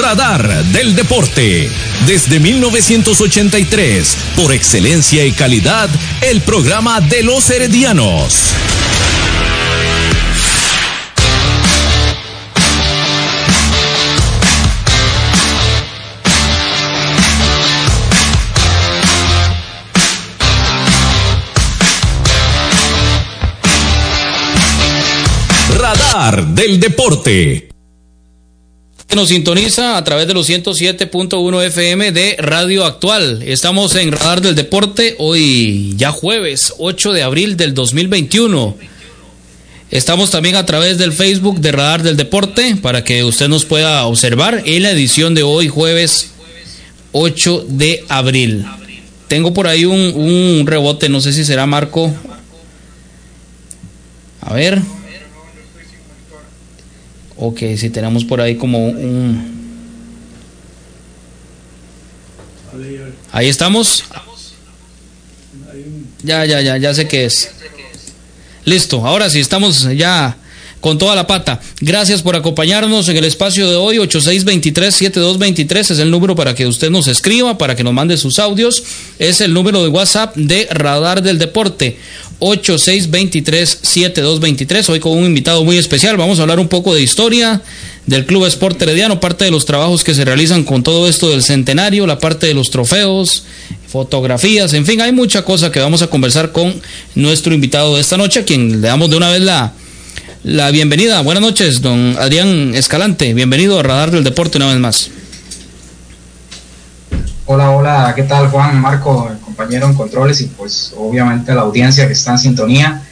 Radar del Deporte. Desde 1983, por excelencia y calidad, el programa de los heredianos. Radar del Deporte nos sintoniza a través de los 107.1 FM de Radio Actual. Estamos en Radar del Deporte hoy ya jueves 8 de abril del 2021. Estamos también a través del Facebook de Radar del Deporte para que usted nos pueda observar en la edición de hoy jueves 8 de abril. Tengo por ahí un, un rebote, no sé si será Marco. A ver. Ok, si tenemos por ahí como un... Ahí estamos. Ya, ya, ya, ya sé qué es. Listo, ahora sí, estamos ya con toda la pata. Gracias por acompañarnos en el espacio de hoy. 8623-7223 es el número para que usted nos escriba, para que nos mande sus audios. Es el número de WhatsApp de Radar del Deporte. 8623-7223. Hoy con un invitado muy especial. Vamos a hablar un poco de historia del Club Sport Herediano, parte de los trabajos que se realizan con todo esto del centenario, la parte de los trofeos, fotografías, en fin, hay mucha cosa que vamos a conversar con nuestro invitado de esta noche, a quien le damos de una vez la, la bienvenida. Buenas noches, don Adrián Escalante. Bienvenido a Radar del Deporte una vez más. Hola, hola, ¿qué tal Juan, Marco, compañero en controles y pues obviamente la audiencia que está en sintonía?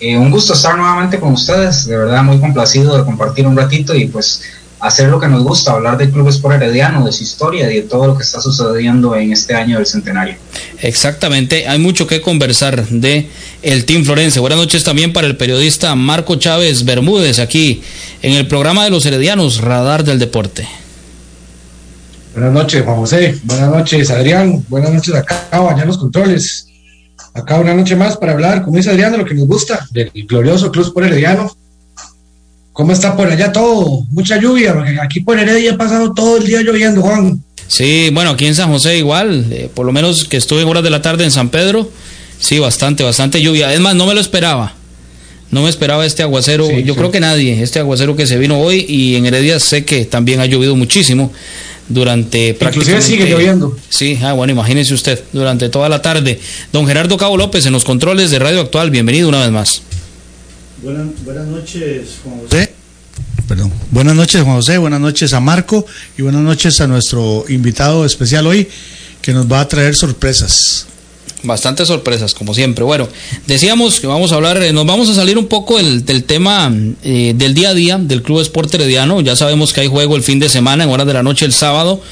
Eh, un gusto estar nuevamente con ustedes, de verdad muy complacido de compartir un ratito y pues hacer lo que nos gusta, hablar del Club Sport Herediano, de su historia y de todo lo que está sucediendo en este año del centenario. Exactamente, hay mucho que conversar de el Team Florense. Buenas noches también para el periodista Marco Chávez Bermúdez aquí en el programa de los Heredianos, Radar del Deporte. Buenas noches, Juan José. Buenas noches, Adrián. Buenas noches acá, allá los controles. Acá una noche más para hablar, como dice Adrián, de lo que nos gusta, del glorioso Club Sport Herediano ¿Cómo está por allá todo? Mucha lluvia, porque aquí por Heredia ha pasado todo el día lloviendo, Juan. Sí, bueno, aquí en San José igual, eh, por lo menos que estuve en horas de la tarde en San Pedro, sí, bastante, bastante lluvia. Es más, no me lo esperaba. No me esperaba este aguacero, yo creo que nadie, este aguacero que se vino hoy y en Heredia sé que también ha llovido muchísimo durante prácticamente... sigue lloviendo. Sí, ah, bueno, imagínese usted, durante toda la tarde. Don Gerardo Cabo López en los controles de Radio Actual, bienvenido una vez más. Buenas, buenas noches, Juan José. Perdón. Buenas noches, Juan José. Buenas noches a Marco y buenas noches a nuestro invitado especial hoy que nos va a traer sorpresas. Bastantes sorpresas, como siempre. Bueno, decíamos que vamos a hablar, eh, nos vamos a salir un poco del, tema eh, del día a día del Club Sport Herediano. Ya sabemos que hay juego el fin de semana, en horas de la noche el sábado,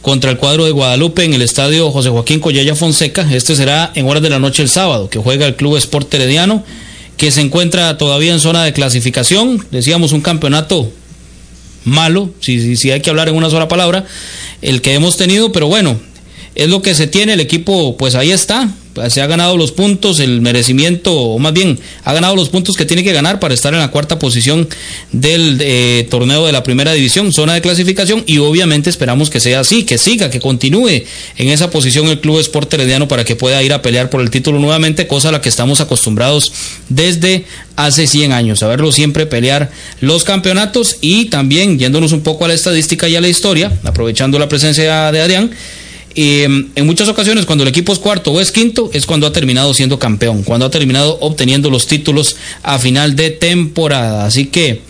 contra el cuadro de Guadalupe en el estadio José Joaquín Collella Fonseca. Este será en horas de la noche el sábado, que juega el Club Sport Herediano que se encuentra todavía en zona de clasificación. Decíamos un campeonato malo, si, si, hay que hablar en una sola palabra, el que hemos tenido, pero bueno, es lo que se tiene, el equipo pues ahí está, se ha ganado los puntos, el merecimiento, o más bien, ha ganado los puntos que tiene que ganar para estar en la cuarta posición del eh, torneo de la primera división, zona de clasificación, y obviamente esperamos que sea así, que siga, que continúe en esa posición el Club Sport Herediano para que pueda ir a pelear por el título nuevamente, cosa a la que estamos acostumbrados desde hace 100 años, a verlo siempre pelear los campeonatos y también yéndonos un poco a la estadística y a la historia, aprovechando la presencia de Adrián, em, en muchas ocasiones cuando el equipo es cuarto o es quinto es cuando ha terminado siendo campeón, cuando ha terminado obteniendo los títulos a final de temporada. Así que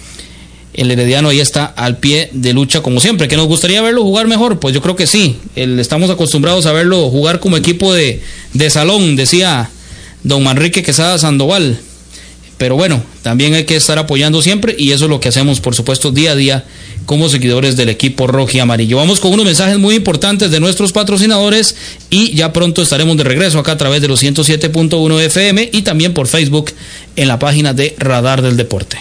el Herediano ahí está al pie de lucha como siempre. ¿Que nos gustaría verlo jugar mejor? Pues yo creo que sí. estamos acostumbrados a verlo jugar como equipo de, de salón, decía don Manrique Quesada Sandoval. Pero bueno, también hay que estar apoyando siempre y eso es lo que hacemos, por supuesto, día a día como seguidores del equipo rojo y amarillo. Vamos con unos mensajes muy importantes de nuestros patrocinadores y ya pronto estaremos de regreso acá a través de los 107.1 FM y también por Facebook en la página de Radar del Deporte.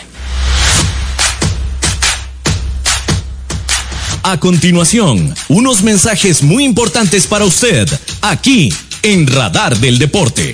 A continuación, unos mensajes muy importantes para usted, aquí en Radar del Deporte.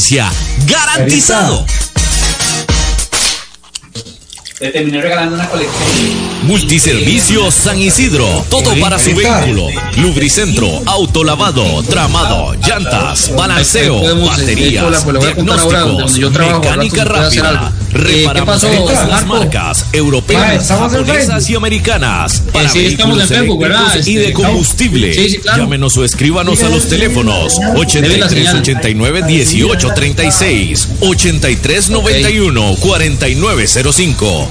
Garantizado. Te terminé regalando una colección. Multiservicios San Isidro. Todo para su vehículo. Lubricentro, autolavado, tramado, llantas, balanceo, baterías, diagnósticos, mecánica rápida. Reparamos todas las marcas europeas, japonesas y americanas. Para sí, estamos en Facebook, ¿verdad? y de combustible. Sí, sí, claro. Llámenos o escríbanos a los teléfonos 8389 1836 8391 4905.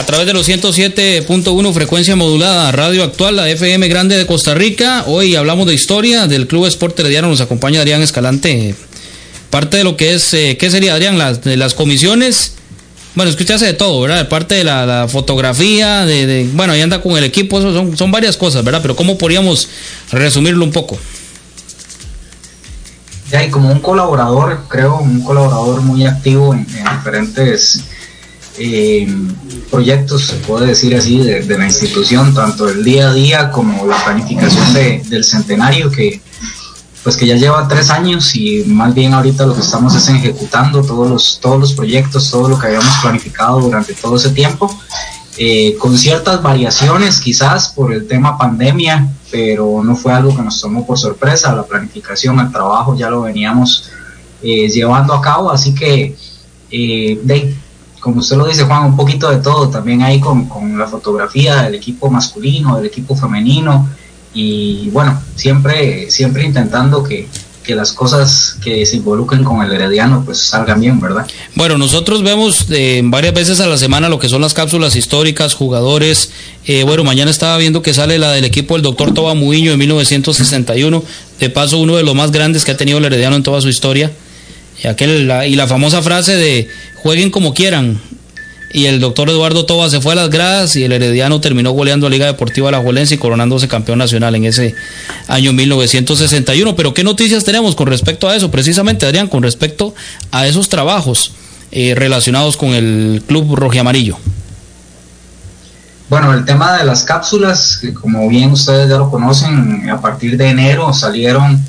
A través de los 107.1 frecuencia modulada, Radio Actual, la FM Grande de Costa Rica. Hoy hablamos de historia del Club Sport Herediano. Nos acompaña Adrián Escalante. Parte de lo que es, eh, ¿qué sería Adrián? Las, de las comisiones. Bueno, es hace de todo, ¿verdad? Parte de la, fotografía, de, bueno, ahí anda con el equipo, eso son, son varias cosas, ¿verdad? Pero ¿cómo podríamos resumirlo un poco? Ya, y como un colaborador, creo, un colaborador muy activo en diferentes eh, proyectos, se puede decir así, de, de la institución, tanto el día a día como la planificación de- del centenario que, pues que ya lleva tres años y más bien ahorita lo que estamos es ejecutando todos los, todos los proyectos, todo lo que habíamos planificado durante todo ese tiempo, eh, con ciertas variaciones quizás por el tema pandemia, pero no fue algo que nos tomó por sorpresa, la planificación, el trabajo ya lo veníamos eh, llevando a cabo, así que eh, de, como usted lo dice Juan, un poquito de todo, también ahí con, con la fotografía del equipo masculino, del equipo femenino, y bueno, siempre, siempre intentando que, que las cosas que se involucren con el herediano pues salgan bien, ¿verdad? Bueno, nosotros vemos eh, varias veces a la semana lo que son las cápsulas históricas, jugadores. Eh, bueno, mañana estaba viendo que sale la del equipo del doctor Toba Muiño de 1961. De paso, uno de los más grandes que ha tenido el herediano en toda su historia. Y, aquel, la, y la famosa frase de jueguen como quieran, y el doctor Eduardo Toba se fue a las gradas y el Herediano terminó goleando a Liga Deportiva La Juelense y coronándose campeón nacional en ese año 1961. Pero ¿qué noticias tenemos con respecto a eso? Precisamente, Adrián, con respecto a esos trabajos eh, relacionados con el Club Amarillo. Bueno, el tema de las cápsulas, que como bien ustedes ya lo conocen, a partir de enero salieron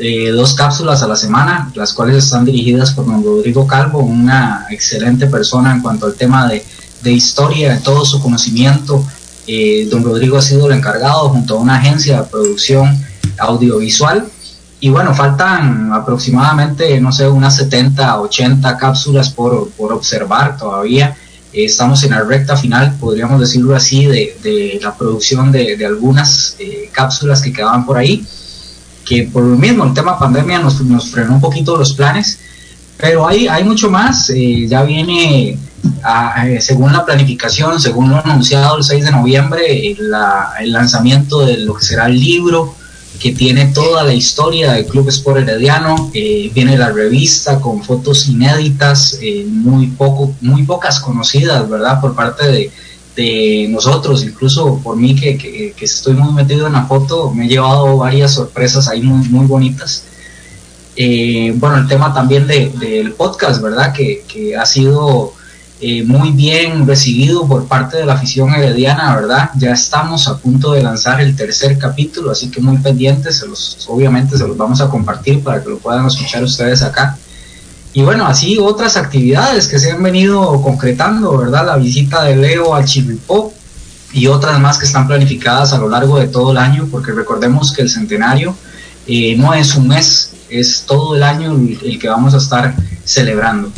eh, dos cápsulas a la semana, las cuales están dirigidas por don Rodrigo Calvo, una excelente persona en cuanto al tema de, de historia, de todo su conocimiento. Eh, don Rodrigo ha sido el encargado junto a una agencia de producción audiovisual. Y bueno, faltan aproximadamente, no sé, unas 70, 80 cápsulas por, por observar todavía. Eh, estamos en la recta final, podríamos decirlo así, de, de la producción de, de algunas cápsulas que quedaban por ahí que por lo mismo el tema pandemia nos, nos frenó un poquito los planes, pero hay, hay mucho más, eh, ya viene, a, a, según la planificación, según lo anunciado el 6 de noviembre, la, el lanzamiento de lo que será el libro, que tiene toda la historia del Club Sport Herediano, eh, viene la revista con fotos inéditas, eh, muy, poco, muy pocas conocidas, ¿verdad? Por parte de, de nosotros, incluso por mí que, que, que, estoy muy metido en la foto, me he llevado varias sorpresas ahí muy, muy bonitas. Eh, bueno, el tema también del de, podcast, ¿verdad? Que, que ha sido eh, muy bien recibido por parte de la afición herediana, ¿verdad? Ya estamos a punto de lanzar el tercer capítulo, así que muy pendientes, se los, obviamente se los vamos a compartir para que lo puedan escuchar ustedes acá. Y bueno, así otras actividades que se han venido concretando, ¿verdad? La visita de Leo al Chivipó y otras más que están planificadas a lo largo de todo el año, porque recordemos que el centenario eh, no es un mes, es todo el año el, que vamos a estar celebrando.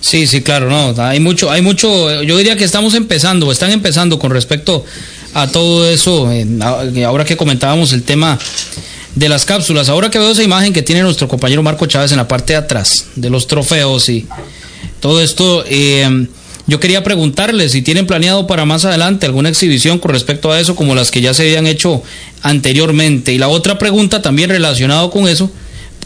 Sí, sí, claro, no, hay mucho, hay mucho, yo diría que estamos empezando, están empezando con respecto a todo eso, ahora que comentábamos el tema de las cápsulas. Ahora que veo esa imagen que tiene nuestro compañero Marco Chávez en la parte de atrás de los trofeos y todo esto, eh, yo quería preguntarle si tienen planeado para más adelante alguna exhibición con respecto a eso, como las que ya se habían hecho anteriormente. Y la otra pregunta también relacionado con eso,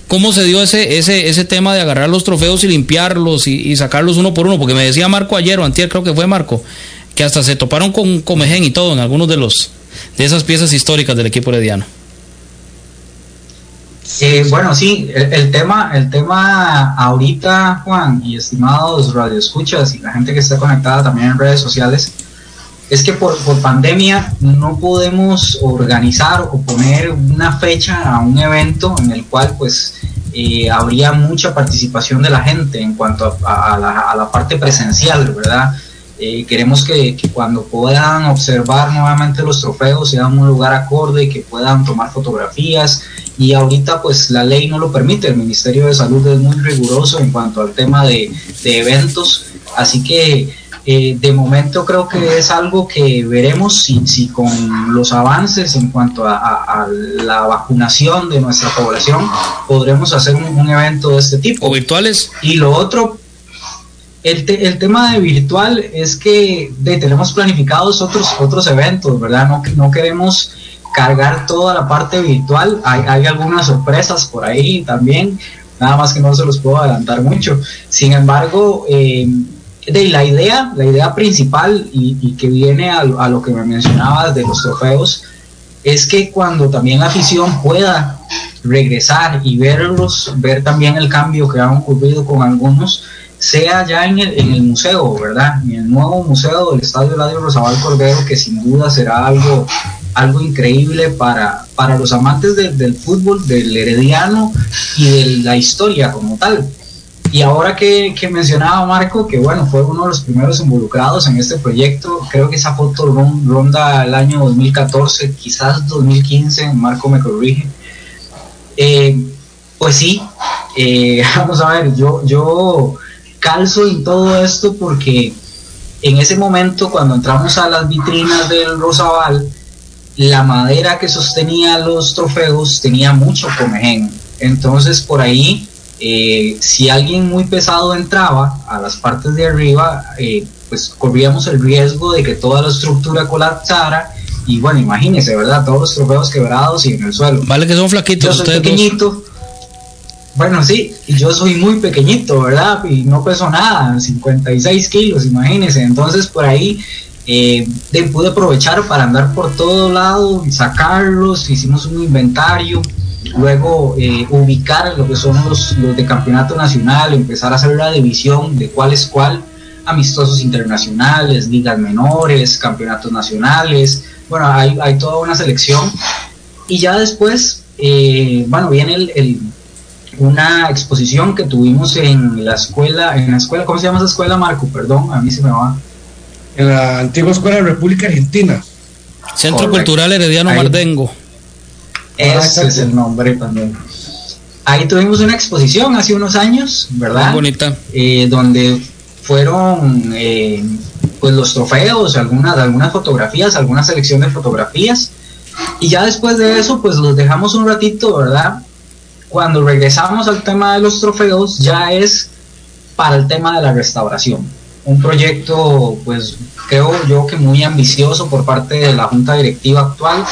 ¿cómo se dio ese, ese, ese tema de agarrar los trofeos y limpiarlos y, sacarlos uno por uno? Porque me decía Marco ayer o antier, creo que fue Marco, que hasta se toparon con Comején y todo en algunos de los de esas piezas históricas del equipo herediano. Eh, bueno, sí, el, tema, el tema ahorita, Juan, y estimados radioescuchas y la gente que está conectada también en redes sociales, es que por, por pandemia no podemos organizar o poner una fecha a un evento en el cual pues eh, habría mucha participación de la gente en cuanto a, la, a la, parte presencial, ¿verdad? Eh, queremos que, que, cuando puedan observar nuevamente los trofeos sean un lugar acorde, que puedan tomar fotografías y ahorita pues la ley no lo permite, el Ministerio de Salud es muy riguroso en cuanto al tema de, de eventos, así que eh, de momento creo que es algo que veremos si, si con los avances en cuanto a, a, a, la vacunación de nuestra población podremos hacer un, un evento de este tipo. ¿O virtuales? Y lo otro, el, te, el, tema de virtual es que tenemos planificados otros, otros eventos, ¿verdad? No, no queremos cargar toda la parte virtual. Hay, algunas sorpresas por ahí también, nada más que no se los puedo adelantar mucho. Sin embargo, eh, de la idea, la idea principal y, que viene a, a, lo que me mencionabas de los trofeos, es que cuando también la afición pueda regresar y verlos, ver también el cambio que ha ocurrido con algunos, sea ya en el, en el museo, ¿verdad? En el nuevo museo del Estadio Eladio Rosabal Cordero, que sin duda será algo algo increíble para, para los amantes del fútbol, del herediano y de la historia como tal. Y ahora que, que, mencionaba Marco, que bueno, fue uno de los primeros involucrados en este proyecto, creo que esa foto ronda el año 2014, quizás 2015, Marco me corrige. Eh, pues sí, eh, vamos a ver, yo, yo calzo en todo esto porque en ese momento cuando entramos a las vitrinas del Rosabal, la madera que sostenía los trofeos tenía mucho comején. Entonces por ahí, eh, si alguien muy pesado entraba a las partes de arriba, eh, pues corríamos el riesgo de que toda la estructura colapsara. Y bueno, imagínese, ¿verdad? Todos los trofeos quebrados y en el suelo. Vale que son flaquitos. Yo soy pequeñito. Bueno, sí, y yo soy muy pequeñito, ¿verdad? Y no peso nada, 56 kilos, imagínense. Entonces por ahí eh, pude aprovechar para andar por todo lado, sacarlos, hicimos un inventario, luego eh, ubicar lo que son los, los, de campeonato nacional, empezar a hacer la división de cuál es cuál, amistosos internacionales, ligas menores, campeonatos nacionales, bueno, hay, hay toda una selección. Y ya después, eh, bueno, viene el, una exposición que tuvimos en la escuela, en la escuela, ¿cómo se llama esa escuela, Marco? Perdón, a mí se me va en la antigua Escuela de República Argentina. Centro Cultural Herediano Mardengo. Ese es el nombre también. Ahí tuvimos una exposición hace unos años, ¿verdad? Muy bonita. Eh, donde fueron eh, pues los trofeos, algunas, algunas fotografías, alguna selección de fotografías. Y ya después de eso, pues los dejamos un ratito, ¿verdad? Cuando regresamos al tema de los trofeos, ya es para el tema de la restauración un proyecto, pues creo yo que muy ambicioso por parte de la junta directiva actual,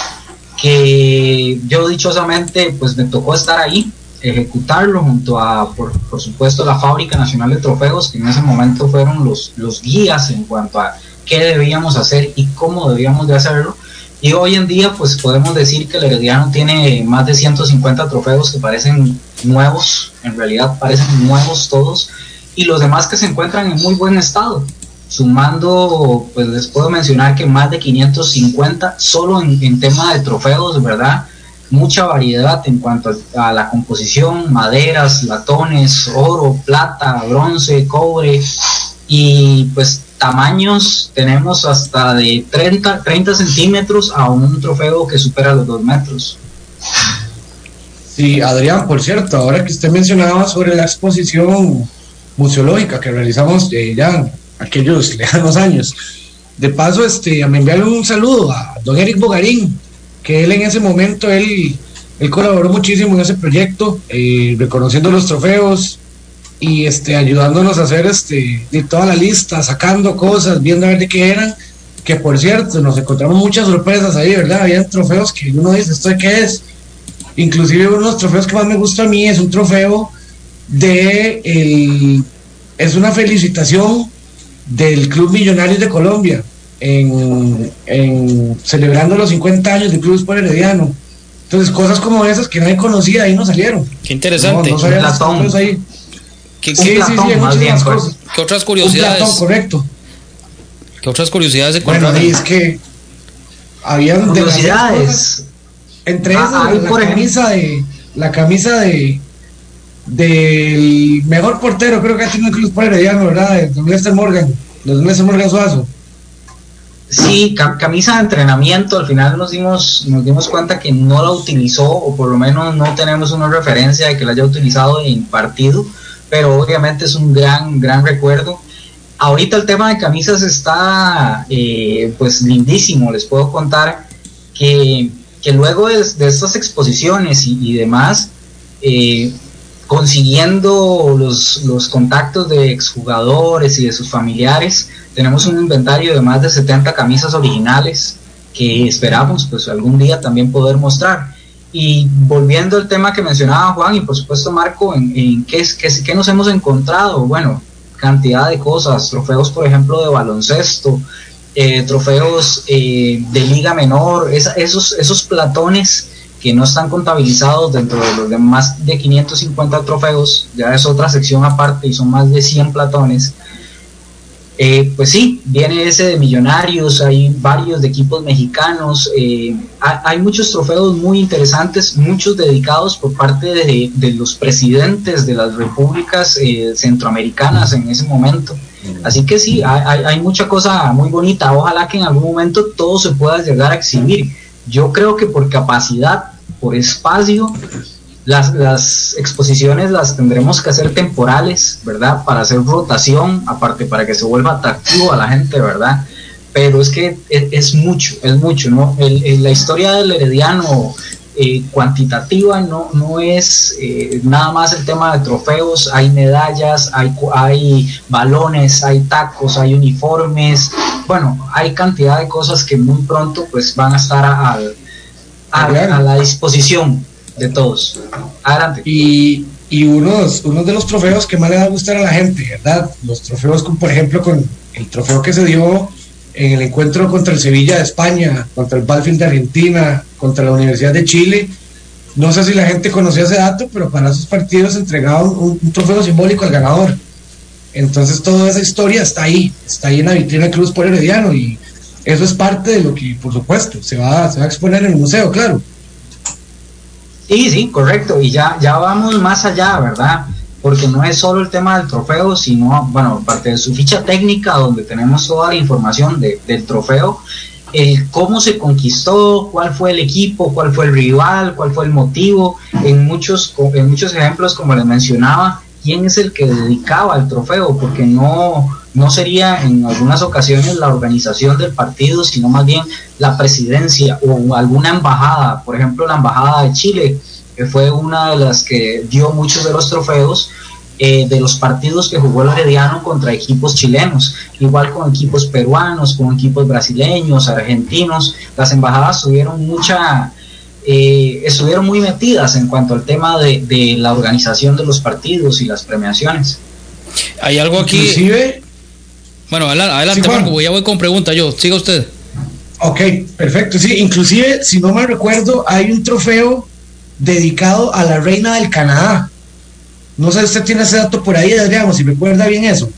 que yo dichosamente pues me tocó estar ahí, ejecutarlo junto a, por, por, supuesto, la Fábrica Nacional de Trofeos, que en ese momento fueron los, los guías en cuanto a qué debíamos hacer y cómo debíamos de hacerlo. Y hoy en día, pues podemos decir que el Herediano tiene más de 150 trofeos que parecen nuevos, en realidad parecen nuevos todos, y los demás que se encuentran en muy buen estado. Sumando, pues les puedo mencionar que más de 550 solo en, tema de trofeos, ¿verdad? Mucha variedad en cuanto a, la composición, maderas, latones, oro, plata, bronce, cobre y pues tamaños tenemos hasta de 30, 30 centímetros a un trofeo que supera los 2 metros. Sí, Adrián, por cierto, ahora que usted mencionaba sobre la exposición museológica que realizamos eh, ya aquellos lejanos años. De paso, este, me enviaron un saludo a don Eric Bogarín, que él en ese momento, él, él colaboró muchísimo en ese proyecto, eh, reconociendo los trofeos y este, ayudándonos a hacer este, de toda la lista, sacando cosas, viendo a ver de qué eran, que por cierto, nos encontramos muchas sorpresas ahí, ¿verdad? Había trofeos que uno dice, ¿esto de qué es? Inclusive uno de los trofeos que más me gusta a mí es un trofeo de el, es una felicitación del Club Millonarios de Colombia en, celebrando los 50 años del Club Sport Herediano. Entonces, cosas como esas que nadie conocía ahí no salieron. Qué interesante. No, no ahí. ¿Qué, sí, sí, sí, más bien, cosas. ¿Qué otras curiosidades? correcto. ¿Qué otras curiosidades se Bueno, es que habían curiosidades. Entre esas, ah, la, camisa de la camisa de del mejor portero, creo que ha tenido el Club Sport Herediano, ¿verdad? De Lester Morgan, de Lester Morgan Suazo. Sí, camisa de entrenamiento, al final nos dimos, nos dimos cuenta que no la utilizó, o por lo menos no tenemos una referencia de que la haya utilizado en partido, pero obviamente es un gran, gran recuerdo. Ahorita el tema de camisas está eh, pues lindísimo, les puedo contar que, que luego de, estas exposiciones y, y demás, eh, consiguiendo los, los contactos de exjugadores y de sus familiares. Tenemos un inventario de más de 70 camisas originales que esperamos pues algún día también poder mostrar. Y volviendo al tema que mencionaba Juan y por supuesto Marco, en, en qué, qué, qué, nos hemos encontrado, bueno, cantidad de cosas, trofeos por ejemplo de baloncesto, eh, trofeos eh, de liga menor, esos, esos platones que no están contabilizados dentro de los más de 550 trofeos, ya es otra sección aparte y son más de 100 platones. Eh, pues sí, viene ese de Millonarios, hay varios de equipos mexicanos, eh, hay, muchos trofeos muy interesantes, muchos dedicados por parte de, los presidentes de las repúblicas eh, centroamericanas en ese momento. Así que sí, hay, hay, mucha cosa muy bonita, ojalá que en algún momento todo se pueda llegar a exhibir. Yo creo que por capacidad, por espacio, las, las, exposiciones las tendremos que hacer temporales, ¿verdad? Para hacer rotación, aparte para que se vuelva atractivo a la gente, ¿verdad? Pero es que es, mucho, es mucho, ¿no? El, la historia del herediano eh, cuantitativa no, no es eh, nada más el tema de trofeos, hay medallas, hay, hay balones, hay tacos, hay uniformes, bueno, hay cantidad de cosas que muy pronto pues van a estar a, a la disposición de todos. Adelante. Y, y unos, unos de los trofeos que más le va a gustar a la gente, ¿verdad? Los trofeos, como por ejemplo, con el trofeo que se dio en el encuentro contra el Sevilla de España, contra el Balfin de Argentina, contra la Universidad de Chile. No sé si la gente conocía ese dato, pero para esos partidos entregaban un, un trofeo simbólico al ganador. Entonces toda esa historia está ahí, está ahí en la vitrina Cruz por Herediano y eso es parte de lo que, por supuesto, se va, se va a exponer en el museo, claro. Sí, sí, correcto. Y ya, ya vamos más allá, ¿verdad? Porque no es solo el tema del trofeo, sino, bueno, parte de su ficha técnica, donde tenemos toda la información del trofeo, el cómo se conquistó, cuál fue el equipo, cuál fue el rival, cuál fue el motivo. En muchos, en muchos ejemplos, como les mencionaba, quién es el que dedicaba el trofeo, porque no, no sería en algunas ocasiones la organización del partido, sino más bien la presidencia o alguna embajada, por ejemplo la embajada de Chile, que fue una de las que dio muchos de los trofeos eh, de los partidos que jugó el Herediano contra equipos chilenos, igual con equipos peruanos, con equipos brasileños, argentinos, las embajadas tuvieron mucha eh, estuvieron muy metidas en cuanto al tema de, la organización de los partidos y las premiaciones. Hay algo aquí. Inclusive, bueno, adelante, Marco, ya voy con pregunta yo. Siga usted. Ok, perfecto. Sí, inclusive, si no mal recuerdo, hay un trofeo dedicado a la reina del Canadá. No sé si usted tiene ese dato por ahí, Adrián, si recuerda bien eso.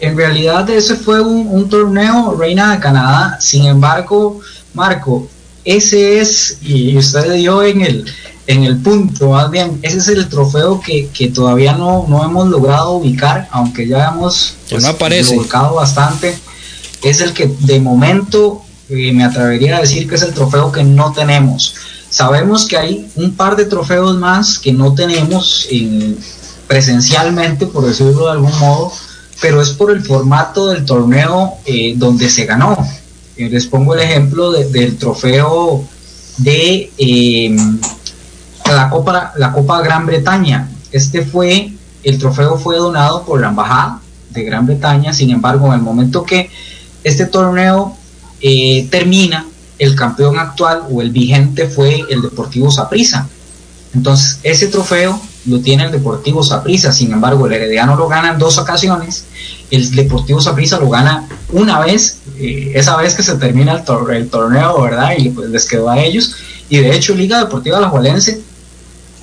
En realidad ese fue un, un torneo Reina de Canadá. Sin embargo, Marco, ese es, y usted dio en el, en el punto, más bien, ese es el trofeo que, todavía no, no, hemos logrado ubicar, aunque ya hemos pues, ubicado bastante. Es el que de momento eh, me atrevería a decir que es el trofeo que no tenemos. Sabemos que hay un par de trofeos más que no tenemos presencialmente, por decirlo de algún modo, pero es por el formato del torneo eh, donde se ganó. Eh, les pongo el ejemplo del trofeo de la, Copa, la Copa Gran Bretaña. Este fue, el trofeo fue donado por la Embajada de Gran Bretaña, sin embargo, en el momento que este torneo eh, termina, el campeón actual o el vigente fue el Deportivo Saprissa. Entonces, ese trofeo lo tiene el Deportivo Saprissa, sin embargo, el Herediano lo gana en dos ocasiones, el Deportivo Saprissa lo gana una vez, eh, esa vez que se termina el, el, torneo, ¿verdad? Y pues les quedó a ellos. Y de hecho, Liga Deportiva La Juelense,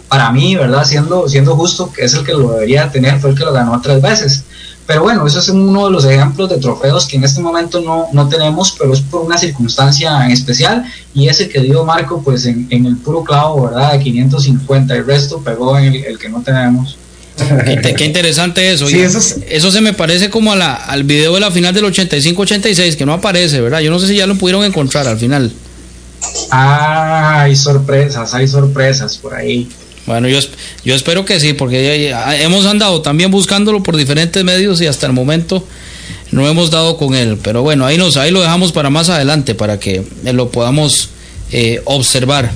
para mí, ¿verdad? Siendo, siendo justo, que es el que lo debería tener, fue el que lo ganó tres veces. Pero bueno, eso es uno de los ejemplos de trofeos que en este momento no, no tenemos, pero es por una circunstancia en especial y ese que dio Marco pues en, el puro clavo, ¿verdad? De 550, el resto pegó en el, que no tenemos. Qué, interesante eso. eso, se me parece como a la, al video de la final del 85-86, que no aparece, ¿verdad? Yo no sé si ya lo pudieron encontrar al final. Ah, hay sorpresas, hay sorpresas por ahí. Bueno, yo, yo espero que sí, porque hemos andado también buscándolo por diferentes medios y hasta el momento no hemos dado con él. Pero bueno, ahí, nos, ahí lo dejamos para más adelante, para que lo podamos eh, observar.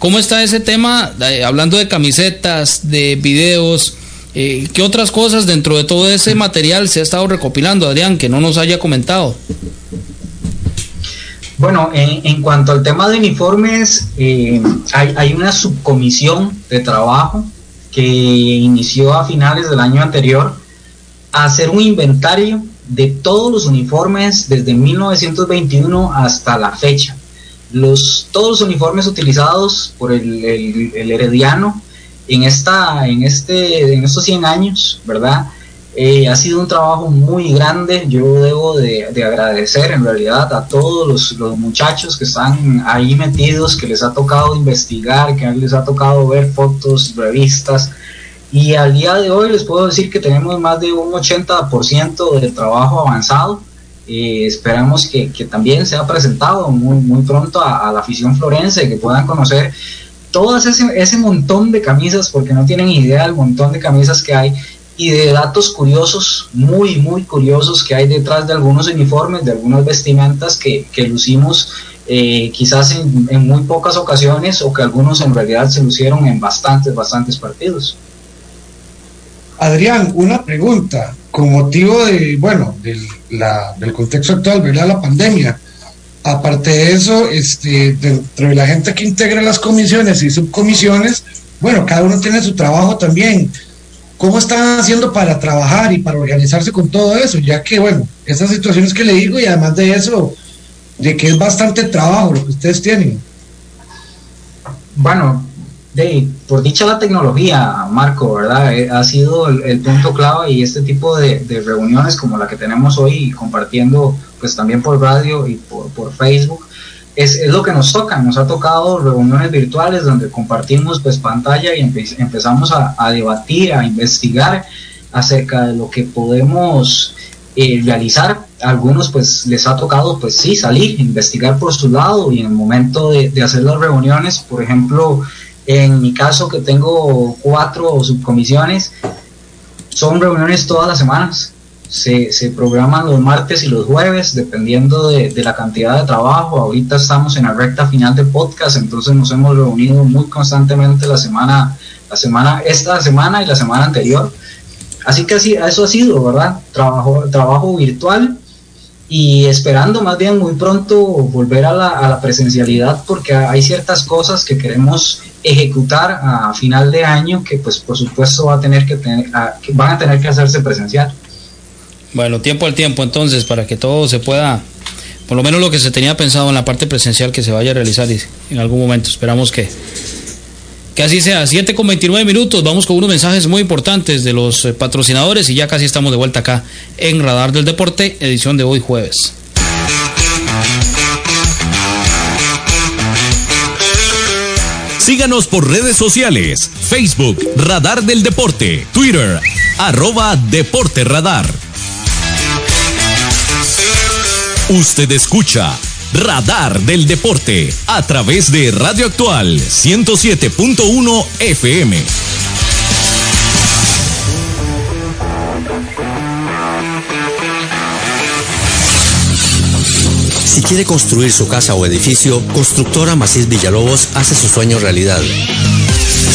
¿Cómo está ese tema? Eh, hablando de camisetas, de videos, eh, ¿qué otras cosas dentro de todo ese material se ha estado recopilando, Adrián, que no nos haya comentado? Bueno, en, cuanto al tema de uniformes, eh, hay, una subcomisión de trabajo que inició a finales del año anterior a hacer un inventario de todos los uniformes desde 1921 hasta la fecha. Los, todos los uniformes utilizados por el, Herediano en, esta, en, este, en estos 100 años, ¿verdad? Eh, ha sido un trabajo muy grande, yo debo de, agradecer en realidad a todos los, muchachos que están ahí metidos, que les ha tocado investigar, que les ha tocado ver fotos, revistas, y al día de hoy les puedo decir que tenemos más de un 80% de trabajo avanzado. Eh, esperamos que, también sea presentado muy, pronto a, la afición florense, que puedan conocer todo ese, ese montón de camisas, porque no tienen idea del montón de camisas que hay y de datos curiosos, muy, muy curiosos que hay detrás de algunos uniformes, de algunas vestimentas que, que lucimos eh, quizás en, muy pocas ocasiones o que algunos en realidad se lucieron en bastantes, bastantes partidos. Adrián, una pregunta con motivo de, bueno, del, del contexto actual, ¿verdad? La pandemia. Aparte de eso, este, dentro de la gente que integra las comisiones y subcomisiones, bueno, cada uno tiene su trabajo también. ¿Cómo están haciendo para trabajar y para organizarse con todo eso? Ya que, bueno, esas situaciones que le digo y además de eso, de que es bastante trabajo lo que ustedes tienen. Bueno, de, por dicha la tecnología, Marco, ¿verdad? Eh, ha sido el, punto clave y este tipo de, reuniones como la que tenemos hoy, compartiendo pues también por radio y por, por Facebook, es, es, lo que nos toca. Nos ha tocado reuniones virtuales donde compartimos pues pantalla y empezamos a, a, debatir, a investigar acerca de lo que podemos eh, realizar. algunos pues les ha tocado pues sí salir, investigar por su lado y en el momento de, de hacer las reuniones, por ejemplo, en mi caso, que tengo cuatro subcomisiones, son reuniones todas las semanas. Se, se programan los martes y los jueves, dependiendo de, de, la cantidad de trabajo. Ahorita estamos en la recta final de podcast, entonces nos hemos reunido muy constantemente la semana, la semana, esta semana y la semana anterior. Así que eso ha sido, ¿verdad? Trabajo, trabajo virtual y esperando más bien muy pronto volver a la, a la, presencialidad porque hay ciertas cosas que queremos ejecutar a final de año que pues por supuesto va a tener que, tener, van a tener que hacerse presencial. Bueno, tiempo al tiempo entonces para que todo se pueda, por lo menos lo que se tenía pensado en la parte presencial que se vaya a realizar en algún momento. Esperamos que, que así sea. 7 con 29 minutos. Vamos con unos mensajes muy importantes de los eh, patrocinadores y ya casi estamos de vuelta acá en Radar del Deporte, edición de hoy jueves. Síganos por redes sociales, Facebook, Radar del Deporte, Twitter, arroba Deporte Radar. Usted escucha Radar del Deporte a través de Radio Actual 107.1 FM. Si quiere construir su casa o edificio, Constructora Macís Villalobos hace su sueño realidad.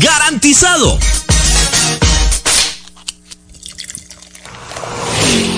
garantizado.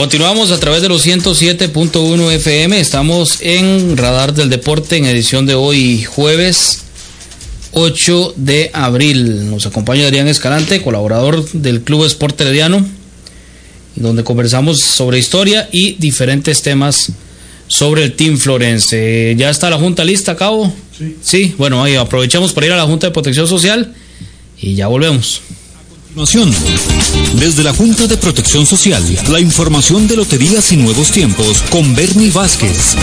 Continuamos a través de los 107.1 FM. Estamos en Radar del Deporte en edición de hoy, jueves 8 de abril. Nos acompaña Adrián Escalante, colaborador del Club Sport Herediano, donde conversamos sobre historia y diferentes temas sobre el Team Florence. ¿Ya está la Junta lista, Cabo? Sí. Sí, bueno, ahí aprovechamos para ir a la Junta de Protección Social y ya volvemos. Desde la Junta de Protección Social, la información de Loterías y Nuevos Tiempos con Bernie Vázquez.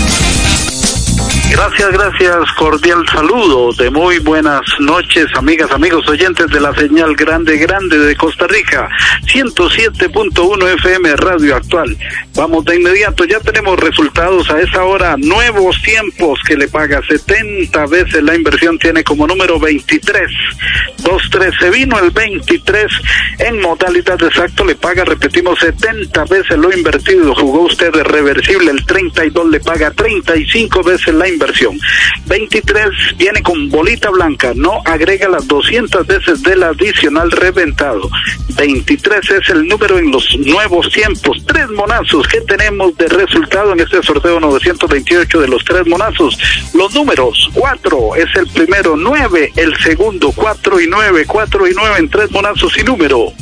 Gracias, gracias, cordial saludo. De muy buenas noches, amigas, amigos oyentes de la señal grande, grande de Costa Rica, 107.1 FM Radio Actual. Vamos de inmediato, ya tenemos resultados a esa hora, nuevos tiempos que le paga. 70 veces la inversión, tiene como número 23. 2-3 se vino el 23 en modalidad exacto, le paga, repetimos, 70 veces lo invertido, jugó usted de reversible, el 32 le paga. 35 veces la inversión. 23 viene con bolita blanca, no agrega las 200 veces del adicional reventado. 23 es el número en los nuevos tiempos. Tres monazos que tenemos de resultado en este sorteo 928 de los tres monazos. Los números, 4 es el primero, 9 el segundo, 4 y 9, 4 y 9 en tres monazos y número.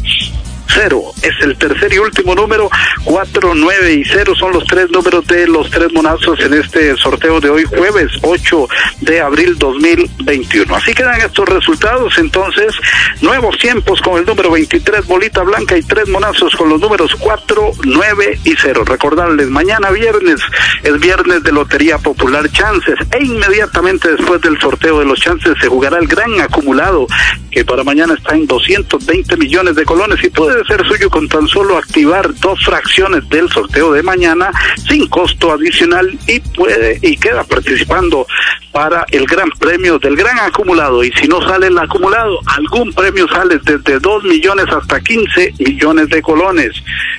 0 es el tercer y último número, 4, 9 y 0 son los tres números de los tres monazos en este sorteo de hoy, jueves 8 de abril 2021. Así quedan estos resultados, entonces, nuevos tiempos con el número 23, bolita blanca y tres monazos con los números 4, 9 y 0. Recordarles, mañana viernes es viernes de Lotería Popular Chances e inmediatamente después del sorteo de los chances se jugará el gran acumulado que para mañana está en 220 millones de colones y puede ser suyo con tan solo activar dos fracciones del sorteo de mañana sin costo adicional y puede y queda participando para el gran premio del gran acumulado. Y si no sale el acumulado algún premio sale desde 2 millones hasta 15 millones de colones.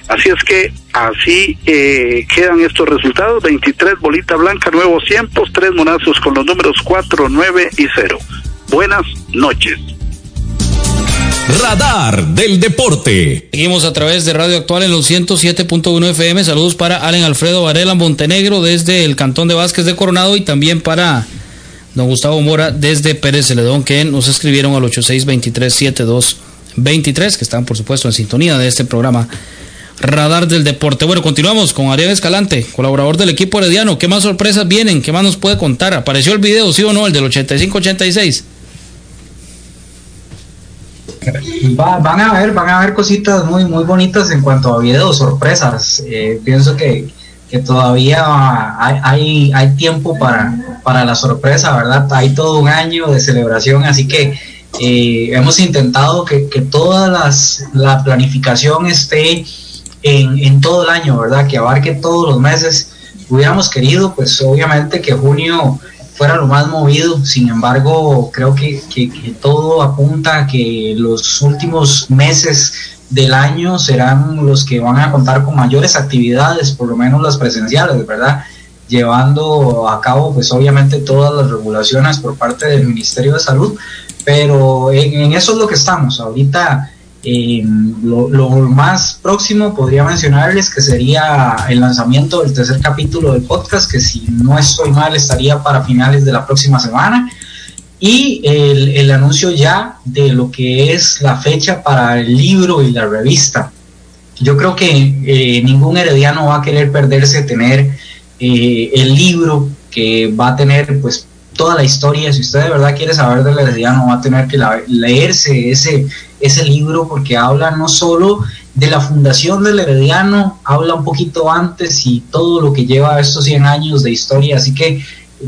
Así es que así eh, quedan estos resultados. 23 bolita blanca nuevos tiempos tres monazos con los números 4 9 y 0 buenas noches Radar del Deporte. Seguimos a través de Radio Actual en los 107.1 FM. Saludos para Allen Alfredo Varela Montenegro desde el Cantón de Vázquez de Coronado y también para don Gustavo Mora desde Pérez Celedón que nos escribieron al 86237223 que están por supuesto en sintonía de este programa Radar del Deporte. Bueno, continuamos con Ariel Escalante, colaborador del equipo herediano. ¿Qué más sorpresas vienen? ¿Qué más nos puede contar? ¿Apareció el video, sí o no, el del 85-86? Va, van a ver, van a ver cositas muy, muy bonitas en cuanto a videos, sorpresas. Eh, pienso que, que todavía hay, hay, tiempo para, para la sorpresa, ¿verdad? Hay todo un año de celebración, así que eh, hemos intentado que, que toda las, la planificación esté en, en todo el año, ¿verdad? Que abarque todos los meses. Hubiéramos querido, pues obviamente que junio fuera lo más movido. Sin embargo, creo que, que, todo apunta a que los últimos meses del año serán los que van a contar con mayores actividades, por lo menos las presenciales, ¿verdad? Llevando a cabo, pues obviamente todas las regulaciones por parte del Ministerio de Salud, pero en, en eso es lo que estamos. Ahorita eh, lo, más próximo podría mencionarles que sería el lanzamiento del tercer capítulo del podcast, que si no estoy mal estaría para finales de la próxima semana. Y el, anuncio ya de lo que es la fecha para el libro y la revista. Yo creo que eh, ningún herediano va a querer perderse tener eh, el libro que va a tener pues toda la historia. Si usted de verdad quiere saber del herediano, va a tener que leerse ese, ese libro porque habla no solo de la fundación del Herediano, habla un poquito antes y todo lo que lleva estos 100 años de historia, así que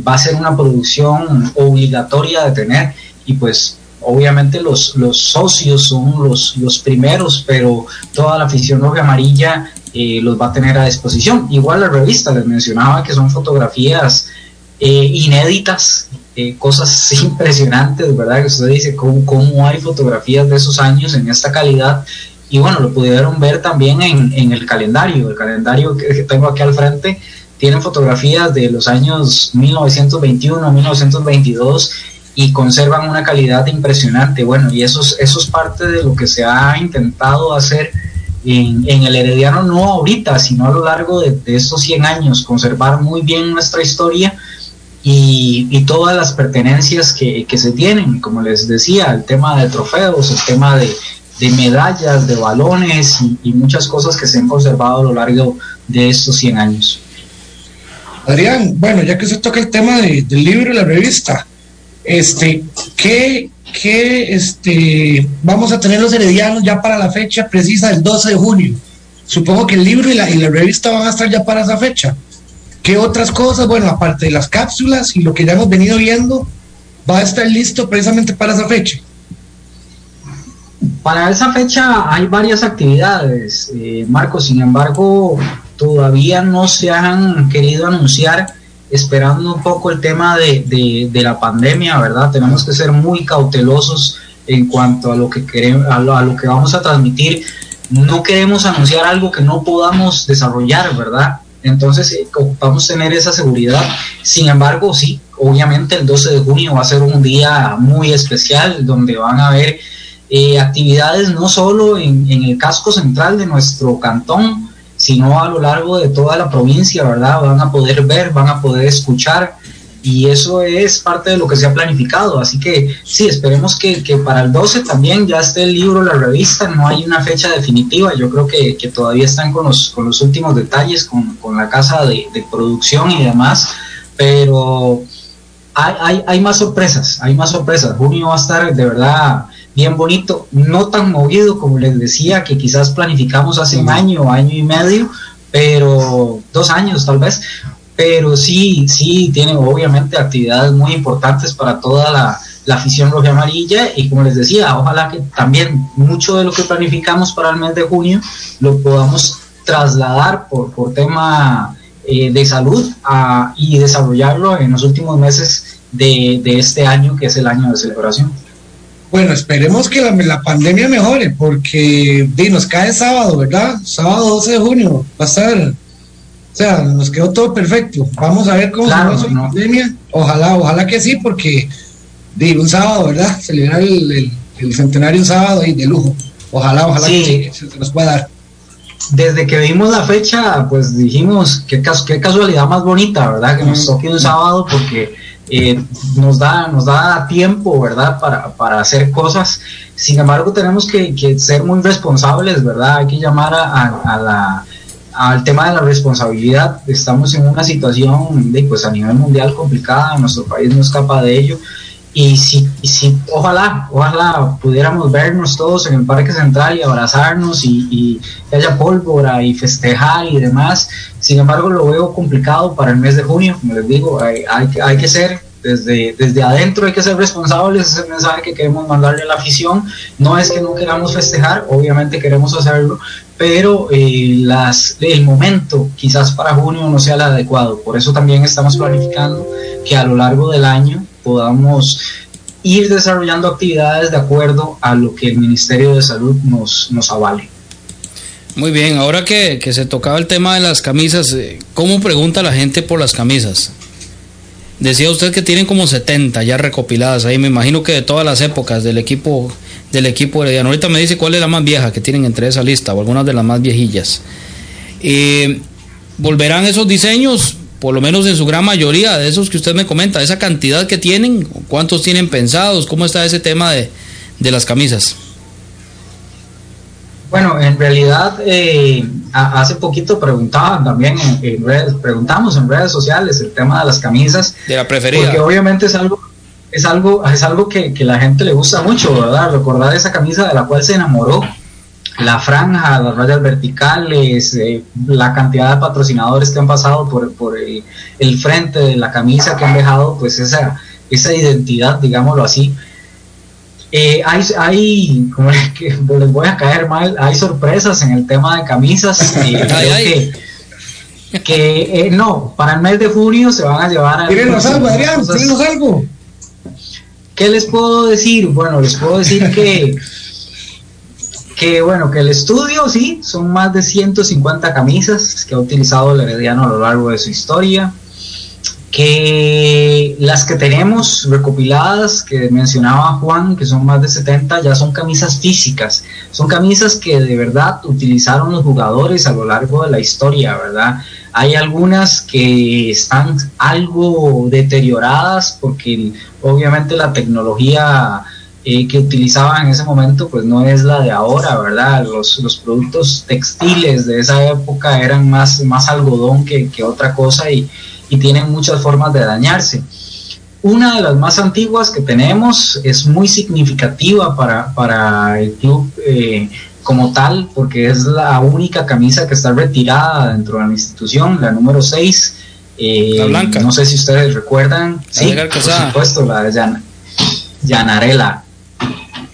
va a ser una producción obligatoria de tener y pues obviamente los, los socios son los, los primeros, pero toda la afición roja amarilla eh, los va a tener a disposición. Igual la revista, les mencionaba que son fotografías eh, inéditas eh, cosas impresionantes, ¿verdad? Que usted dice cómo, cómo hay fotografías de esos años en esta calidad. Y bueno, lo pudieron ver también en, en el calendario. El calendario que, tengo aquí al frente tiene fotografías de los años 1921, 1922 y conservan una calidad impresionante. Bueno, y eso es, eso es parte de lo que se ha intentado hacer en, en, el Herediano, no ahorita, sino a lo largo de, de, estos 100 años, conservar muy bien nuestra historia y, todas las pertenencias que, se tienen, como les decía, el tema de trofeos, el tema de, medallas, de balones y, muchas cosas que se han conservado a lo largo de estos 100 años. Adrián, bueno, ya que se toca el tema del libro y la revista, este, ¿qué, qué este, vamos a tener los heredianos ya para la fecha precisa del 12 de junio? Supongo que el libro y la, y la revista van a estar ya para esa fecha. ¿Qué otras cosas? Bueno, aparte de las cápsulas y lo que ya hemos venido viendo, va a estar listo precisamente para esa fecha. Para esa fecha hay varias actividades, eh, Marco, sin embargo, todavía no se han querido anunciar, esperando un poco el tema de, la pandemia, ¿verdad? Tenemos que ser muy cautelosos en cuanto a lo que queremos, a lo que vamos a transmitir. No queremos anunciar algo que no podamos desarrollar, ¿verdad? Entonces, eh, ocupamos tener esa seguridad. Sin embargo, sí, obviamente el 12 de junio va a ser un día muy especial donde van a haber eh, actividades no solo en, en, el casco central de nuestro cantón, sino a lo largo de toda la provincia, ¿verdad? Van a poder ver, van a poder escuchar y eso es parte de lo que se ha planificado. Así que sí, esperemos que, para el 12 también ya esté el libro, la revista, no hay una fecha definitiva, yo creo que, todavía están con los, con los últimos detalles, con, la casa de, producción y demás, pero hay, hay, más sorpresas, hay más sorpresas. Junio va a estar de verdad bien bonito, no tan movido como les decía, que quizás planificamos hace un año, año y medio, pero dos años tal vez, pero sí, sí, tiene obviamente actividades muy importantes para toda la, afición roja amarilla y como les decía, ojalá que también mucho de lo que planificamos para el mes de junio lo podamos trasladar por, por tema eh, de salud y desarrollarlo en los últimos meses de, este año que es el año de celebración. Bueno, esperemos que la, pandemia mejore porque nos cae sábado, ¿verdad? Sábado 12 de junio va a estar sea, nos quedó todo perfecto. Vamos a ver cómo se va la pandemia. Ojalá, ojalá que sí, porque de un sábado, ¿verdad? Celebrar el, el, centenario un sábado y de lujo. Ojalá, ojalá que, se nos pueda dar. Desde que vimos la fecha, pues dijimos qué, qué casualidad más bonita, ¿verdad? Que nos toque un sábado porque eh, nos, da, nos da tiempo, ¿verdad? Para, para hacer cosas. Sin embargo, tenemos que, que, ser muy responsables, ¿verdad? Hay que llamar a, a la al tema de la responsabilidad, estamos en una situación de, pues a nivel mundial complicada, nuestro país no escapa de ello. Y si, si ojalá, ojalá pudiéramos vernos todos en el Parque Central y abrazarnos y, que haya pólvora y festejar y demás. Sin embargo, lo veo complicado para el mes de junio. Como les digo, hay, hay, hay que ser desde, desde adentro hay que ser responsables, ese es el mensaje que queremos mandarle a la afición. No es que no queramos festejar, obviamente queremos hacerlo, pero eh, las, el momento quizás para junio no sea el adecuado. Por eso también estamos planificando que a lo largo del año podamos ir desarrollando actividades de acuerdo a lo que el Ministerio de Salud nos, nos avale. Muy bien, ahora que, que se tocaba el tema de las camisas, eh, ¿cómo pregunta la gente por las camisas? Decía usted que tienen como 70 ya recopiladas ahí, me imagino que de todas las épocas del equipo del equipo herediano. Ahorita me dice cuál es la más vieja que tienen entre esa lista o algunas de las más viejillas. Eh, ¿Volverán esos diseños? Por lo menos en su gran mayoría de esos que usted me comenta, esa cantidad que tienen, cuántos tienen pensados, cómo está ese tema de, de las camisas. Bueno, en realidad eh, hace poquito preguntaban también en, redes, preguntamos en redes sociales el tema de las camisas. De la preferida. Porque obviamente es algo, es algo, es algo que, que la gente le gusta mucho, ¿verdad? Recordar esa camisa de la cual se enamoró, la franja, las rayas verticales, eh, la cantidad de patrocinadores que han pasado por, por el, el, frente de la camisa que han dejado, pues esa, esa identidad, digámoslo así. Eh, hay, hay como que les voy a caer mal, hay sorpresas en el tema de camisas. Eh, creo que, que eh, no, para el mes de junio se van a llevar a. algo, Adrián, algo. ¿Qué les puedo decir? Bueno, les puedo decir que. que bueno, que el estudio sí, son más de 150 camisas que ha utilizado el Herediano a lo largo de su historia que las que tenemos recopiladas, que mencionaba Juan, que son más de 70, ya son camisas físicas, son camisas que de verdad utilizaron los jugadores a lo largo de la historia, ¿verdad? Hay algunas que están algo deterioradas porque obviamente la tecnología eh, que utilizaban en ese momento pues no es la de ahora, ¿verdad? Los, los productos textiles de esa época eran más, más algodón que, que otra cosa y y tienen muchas formas de dañarse. Una de las más antiguas que tenemos es muy significativa para, para el club eh, como tal, porque es la única camisa que está retirada dentro de la institución, la número 6. Eh, la blanca. No sé si ustedes recuerdan. sí, por supuesto, la de Llanarela.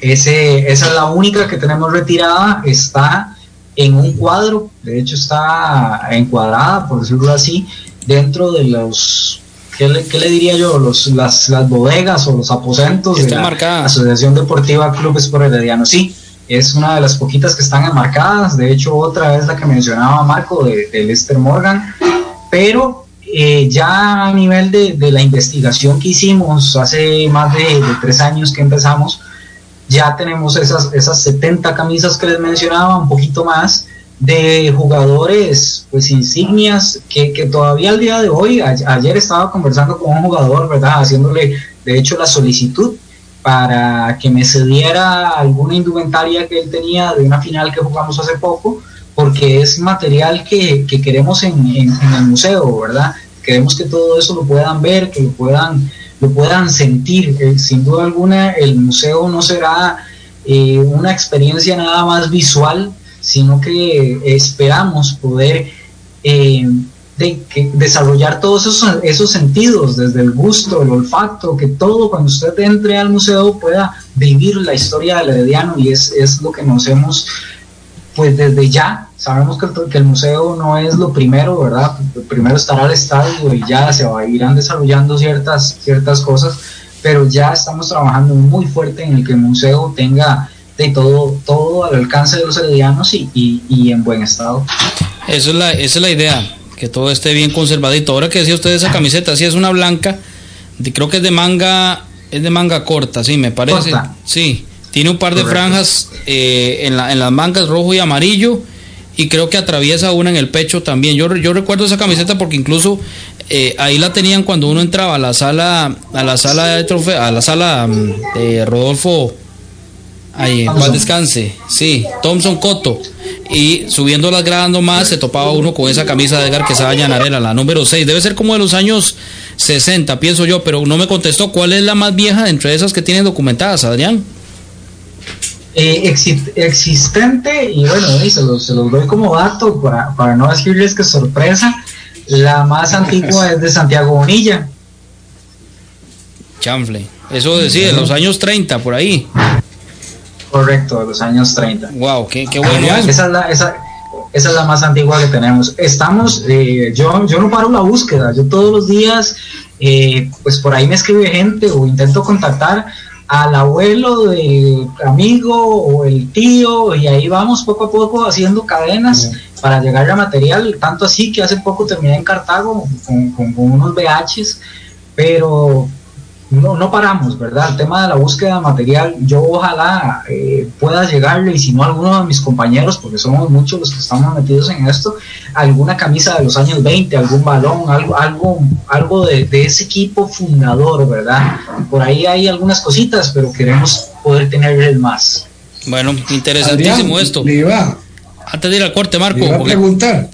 Ese, esa es la única que tenemos retirada. Está en un cuadro, de hecho está encuadrada, por decirlo así, dentro de los, ¿qué le, qué le diría yo? Los, las, las, bodegas o los aposentos de la Asociación Deportiva Clubes por Herediano. Sí, es una de las poquitas que están enmarcadas, de hecho otra es la que mencionaba Marco de, de Lester Morgan, pero eh, ya a nivel de, de, la investigación que hicimos hace más de, tres años que empezamos, ya tenemos esas, esas 70 camisas que les mencionaba, un poquito más, de jugadores pues insignias que, que, todavía al día de hoy, ayer estaba conversando con un jugador, ¿verdad? Haciéndole de hecho la solicitud para que me cediera alguna indumentaria que él tenía de una final que jugamos hace poco, porque es material que, que queremos en, en, el museo, ¿verdad? Queremos que todo eso lo puedan ver, que lo puedan, lo puedan sentir. Eh, sin duda alguna, el museo no será eh, una experiencia nada más visual, sino que esperamos poder eh, de, que desarrollar todos esos, esos, sentidos, desde el gusto, el olfato, que todo cuando usted entre al museo pueda vivir la historia del Herediano y es, es lo que nos hemos, pues desde ya, sabemos que que el, museo no es lo primero, ¿verdad? Primero estará el estadio y ya se va, irán desarrollando ciertas, ciertas cosas, pero ya estamos trabajando muy fuerte en el que el museo tenga de todo, todo al alcance de los heredianos y, y, y, en buen estado. Eso es la, esa es la idea, que todo esté bien conservadito. Ahora que decía usted esa camiseta, sí es una blanca, de, creo que es de manga, es de manga corta, sí, me parece. Corta. Sí, tiene un par de Correcto. franjas eh, en, la, en las mangas rojo y amarillo y creo que atraviesa una en el pecho también. Yo, yo recuerdo esa camiseta porque incluso eh, ahí la tenían cuando uno entraba a la sala, a la sala de trofeo, a la sala mm, de Rodolfo Ahí, en paz descanse. Sí, Thompson Coto. Y subiendo las gradas más, se topaba uno con esa camisa de Edgar Quesada Llanarela, la número 6. Debe ser como de los años 60, pienso yo, pero no me contestó. ¿Cuál es la más vieja entre esas que tienen documentadas, Adrián? Eh, exi existente, y bueno, se los, se los doy como dato para, para no decirles que sorpresa. La más antigua es de Santiago Bonilla. Chanfle. Eso decía, en los años 30, por ahí. Correcto, de los años 30. Wow, qué, qué bueno. Esa es, la, esa, esa es la más antigua que tenemos. Estamos, eh, yo, yo no paro la búsqueda, yo todos los días, eh, pues por ahí me escribe gente o intento contactar al abuelo del amigo o el tío y ahí vamos poco a poco haciendo cadenas para llegar a material, tanto así que hace poco terminé en Cartago con, con unos VHs, pero no, no paramos, ¿verdad? El tema de la búsqueda de material, yo ojalá eh, pueda llegarle, y si no alguno de mis compañeros, porque somos muchos los que estamos metidos en esto, alguna camisa de los años 20, algún balón, algo, algo, algo de, ese equipo fundador, ¿verdad? Por ahí hay algunas cositas, pero queremos poder tener más. Bueno, interesantísimo esto. Antes de ir al corte, Marco. Le iba a preguntar.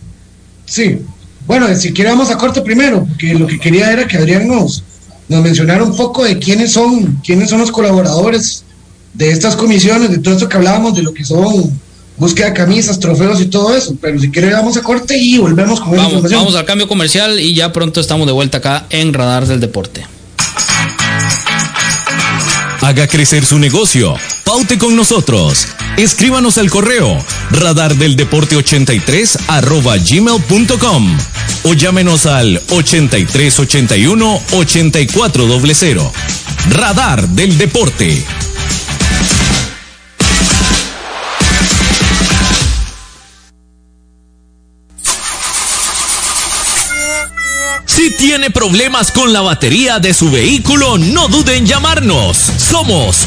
Sí. Bueno, si quiere vamos a corte primero, porque lo que quería era que Adrián nos nos mencionaron un poco de quiénes son, quiénes son los colaboradores de estas comisiones, de todo esto que hablábamos, de lo que son búsqueda de camisas, trofeos y todo eso. Pero si quiere, vamos a corte y volvemos con vamos, información. Vamos al cambio comercial y ya pronto estamos de vuelta acá en Radar del Deporte. Haga crecer su negocio. Paute con nosotros. Escríbanos al correo radardeldeporte83 arroba gmail.com o llámenos al 8381 8400. Radar del Deporte. Si tiene problemas con la batería de su vehículo, no duden en llamarnos. Somos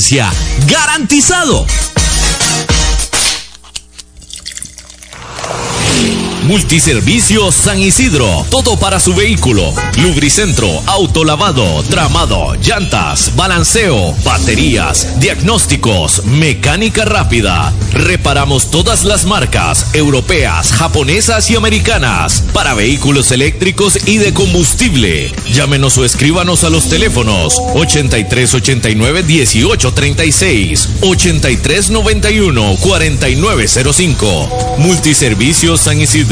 Garantizado. Multiservicios San Isidro, todo para su vehículo. Lubricentro, autolavado, tramado, llantas, balanceo, baterías, diagnósticos, mecánica rápida. Reparamos todas las marcas europeas, japonesas y americanas para vehículos eléctricos y de combustible. Llámenos o escríbanos a los teléfonos 8389 1836, 8391 4905. Multiservicios San Isidro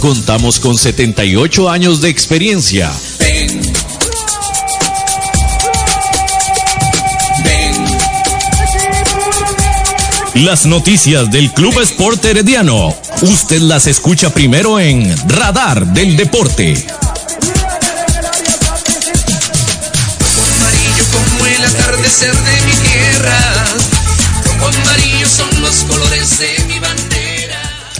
Contamos con 78 años de experiencia. Ven. Las noticias del Club Sport Herediano. Usted las escucha primero en Radar del Deporte. amarillo como el atardecer de mi tierra.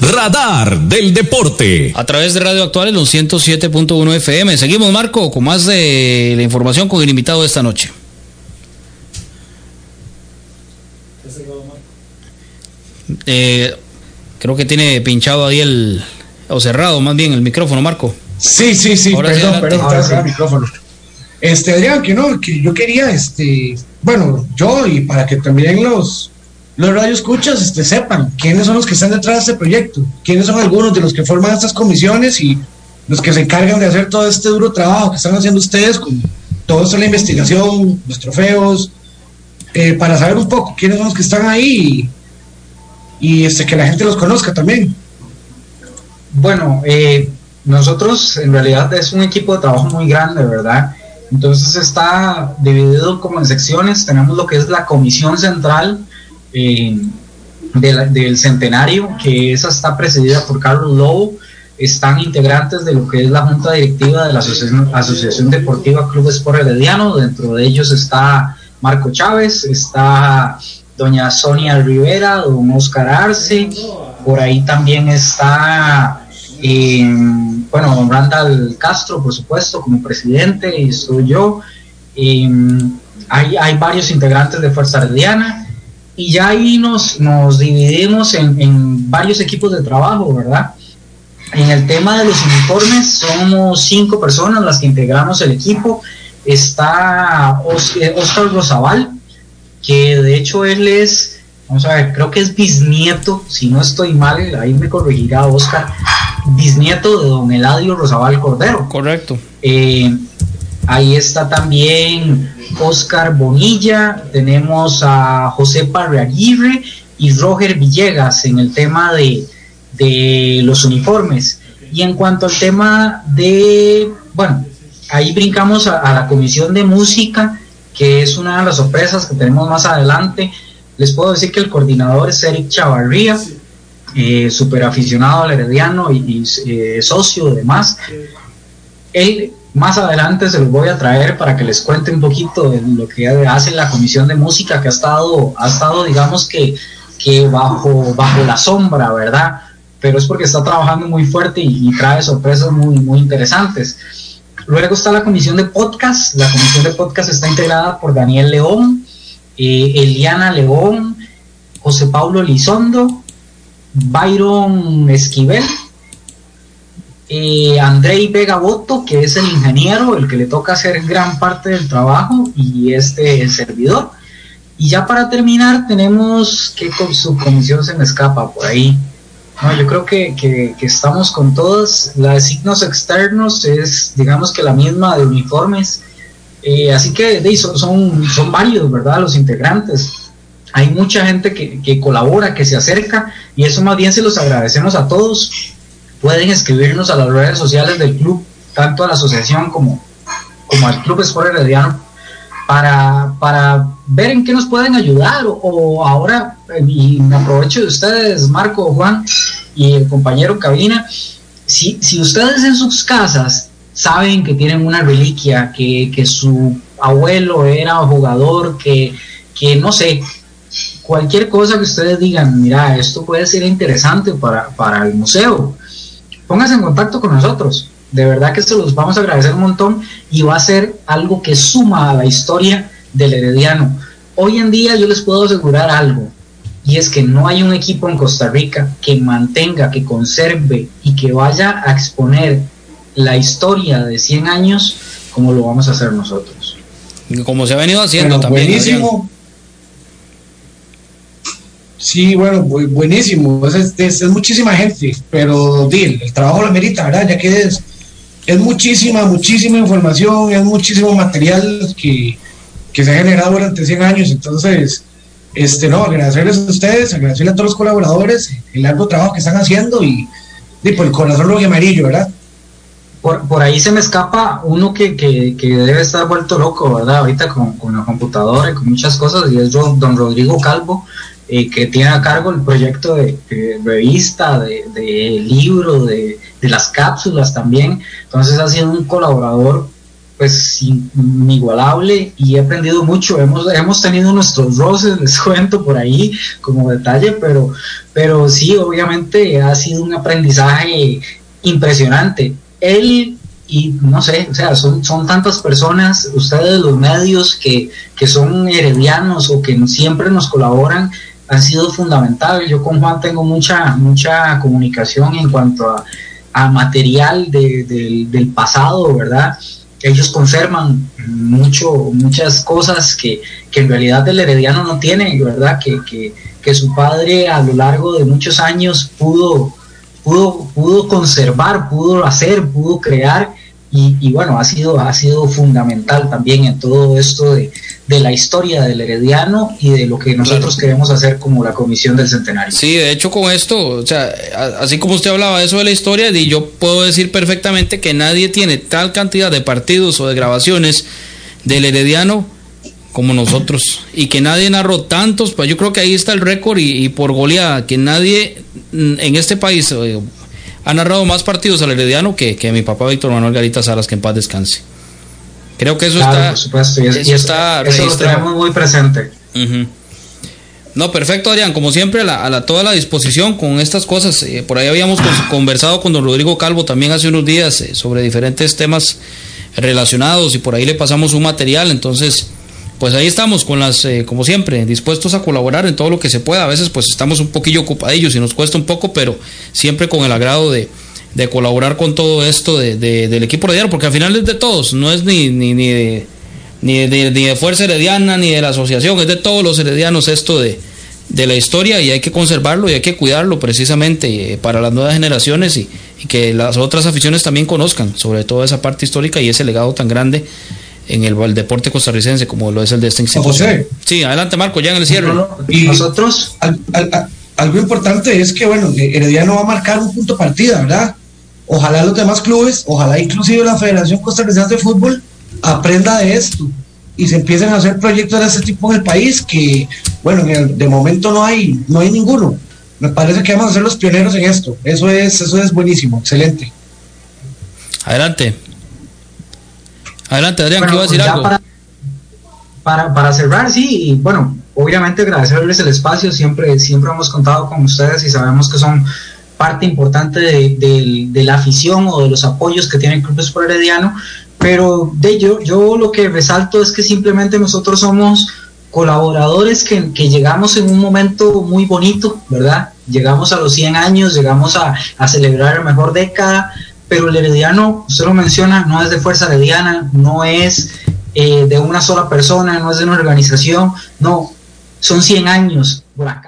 Radar del Deporte. A través de Radio Actual en los 107.1 FM. Seguimos, Marco, con más de la información con el invitado de esta noche. Eh, creo que tiene pinchado ahí el, o cerrado más bien el micrófono, Marco. Sí, sí, sí, perdón, perdón, el micrófono. Este, Adrián, que no, que yo quería, este, bueno, yo y para que también los, los radioescuchas este, sepan quiénes son los que están detrás de este proyecto, quiénes son algunos de los que forman estas comisiones y los que se encargan de hacer todo este duro trabajo que están haciendo ustedes con todo esto la investigación, los trofeos, eh, para saber un poco quiénes son los que están ahí y, este, que la gente los conozca también. Bueno, eh, nosotros en realidad es un equipo de trabajo muy grande, ¿verdad? Entonces está dividido como en secciones. Tenemos lo que es la comisión central del centenario, que esa está presidida por Carlos Lobo. Están integrantes de lo que es la junta directiva de la Asociación, Deportiva Club Sport Herediano. Dentro de ellos está Marco Chávez, está doña Sonia Rivera, don Oscar Arce. Por ahí también está bueno, don Randall Castro, por supuesto, como presidente, y soy yo. hay, hay, varios integrantes de Fuerza Herediana y ya ahí nos, nos dividimos en, en, varios equipos de trabajo, ¿verdad? En el tema de los uniformes somos cinco personas las que integramos el equipo. Está Oscar Rosabal, que de hecho él es, vamos a ver, creo que es bisnieto, si no estoy mal, ahí me corregirá Oscar, bisnieto de don Eladio Rosabal Cordero. Correcto. Eh, ahí está también Oscar Bonilla, tenemos a José Parreaguirre y Roger Villegas en el tema de, de los uniformes. Y en cuanto al tema de, bueno, ahí brincamos a, la comisión de música, que es una de las sorpresas que tenemos más adelante. Les puedo decir que el coordinador es Eric Chavarría, eh, súper aficionado al Herediano y, eh, socio demás. Él más adelante se los voy a traer para que les cuente un poquito de lo que hace la comisión de música que ha estado, ha estado digamos que, bajo, bajo la sombra, ¿verdad? Pero es porque está trabajando muy fuerte y, trae sorpresas muy, muy interesantes. Luego está la comisión de podcast. La comisión de podcast está integrada por Daniel León, eh, Eliana León, José Pablo Lizondo, Byron Esquivel, eh, Andrei Vega Boto, que es el ingeniero, el que le toca hacer gran parte del trabajo, y este el servidor. Y ya para terminar, tenemos que con su comisión se me escapa por ahí. No, yo creo que, que, estamos con todas. Las signos externos es, digamos que la misma de uniformes. Eh, así que son, son, son varios, ¿verdad? Los integrantes hay mucha gente que, colabora, que se acerca y eso más bien se los agradecemos a todos. Pueden escribirnos a las redes sociales del club, tanto a la asociación como, como al Club Sport Herediano, para, para ver en qué nos pueden ayudar. O, ahora, y me aprovecho de ustedes, Marco, Juan y el compañero Cabina, si, si ustedes en sus casas saben que tienen una reliquia, que, que su abuelo era jugador, que, que no sé, cualquier cosa que ustedes digan, mira, esto puede ser interesante para, para el museo, pónganse en contacto con nosotros. De verdad que se los vamos a agradecer un montón y va a ser algo que suma a la historia del Herediano. Hoy en día yo les puedo asegurar algo, y es que no hay un equipo en Costa Rica que mantenga, que conserve y que vaya a exponer la historia de 100 años como lo vamos a hacer nosotros. Como se ha venido haciendo también. Buenísimo. Sí, bueno, buenísimo. Es, muchísima gente, pero el trabajo lo merita, ¿verdad? Ya que es, es muchísima, muchísima información, es muchísimo material que, se ha generado durante 100 años. Entonces, este, no, agradecerles a ustedes, agradecerles a todos los colaboradores el largo trabajo que están haciendo y, y por el corazón rojo y amarillo, ¿verdad? Por, por ahí se me escapa uno que, que, que, debe estar vuelto loco, ¿verdad? Ahorita con, con la computadora y con muchas cosas, y es don Rodrigo Calvo, eh, que tiene a cargo el proyecto de, revista, de, libro, de, las cápsulas también. Entonces ha sido un colaborador pues inigualable y he aprendido mucho. Hemos, hemos tenido nuestros roces, les cuento por ahí como detalle, pero, pero sí, obviamente ha sido un aprendizaje impresionante. Él y no sé, o sea, son, son tantas personas, ustedes los medios que, que son heredianos o que siempre nos colaboran, han sido fundamentales. Yo con Juan tengo mucha, mucha comunicación en cuanto a, material del pasado, ¿verdad? Ellos conservan mucho, muchas cosas que, en realidad el herediano no tiene, ¿verdad? Que, que, que su padre a lo largo de muchos años pudo, pudo, pudo conservar, pudo hacer, pudo crear y, bueno, ha sido, ha sido fundamental también en todo esto de, la historia del Herediano y de lo que nosotros queremos hacer como la Comisión del Centenario. Sí, de hecho con esto, o sea, así como usted hablaba de eso de la historia, y yo puedo decir perfectamente que nadie tiene tal cantidad de partidos o de grabaciones del Herediano como nosotros y que nadie narró tantos, pues yo creo que ahí está el récord y, y por goleada, que nadie en este país eh, ha narrado más partidos al Herediano que, que mi papá Víctor Manuel Garita Salas, que en paz descanse. Creo que eso está. Por supuesto, y, eso, está eso lo tenemos muy presente. No, perfecto, Adrián. Como siempre, a, la, toda la disposición con estas cosas. Eh, por ahí habíamos conversado con don Rodrigo Calvo también hace unos días eh, sobre diferentes temas relacionados y por ahí le pasamos un material. Entonces, pues ahí estamos con las, eh, como siempre, dispuestos a colaborar en todo lo que se pueda. A veces pues estamos un poquillo ocupadillos y nos cuesta un poco, pero siempre con el agrado de, colaborar con todo esto de, del equipo herediano, porque al final es de todos, no es ni, ni, ni, de, ni, de, ni de Fuerza Herediana ni de la asociación, es de todos los heredianos esto de, de la historia y hay que conservarlo y hay que cuidarlo precisamente eh, para las nuevas generaciones y que las otras aficiones también conozcan sobre todo esa parte histórica y ese legado tan grande en el, deporte costarricense como lo es el de esta institución. Sí, adelante Marco, ya en el cierre. y nosotros, algo importante es que, bueno, Herediano va a marcar un punto partida, ¿verdad? Ojalá los demás clubes, ojalá inclusive la Federación Costarricense de Fútbol aprenda de esto y se empiecen a hacer proyectos de este tipo en el país que, bueno, de momento no hay, no hay ninguno. Me parece que vamos a ser los pioneros en esto. Eso es, eso es buenísimo, excelente. Adelante. Adelante, Adrián, iba a decir algo? Para, para, cerrar, sí, y bueno, obviamente agradecerles el espacio, siempre, siempre hemos contado con ustedes y sabemos que son parte importante de, la afición o de los apoyos que tiene el Club Sport Herediano, pero de ello, yo lo que resalto es que simplemente nosotros somos colaboradores que, que, llegamos en un momento muy bonito, ¿verdad? Llegamos a los 100 años, llegamos a, a celebrar la mejor década, pero el herediano, usted lo menciona, no es de fuerza herediana, no es eh, de una sola persona, no es de una organización, no, son 100 años por.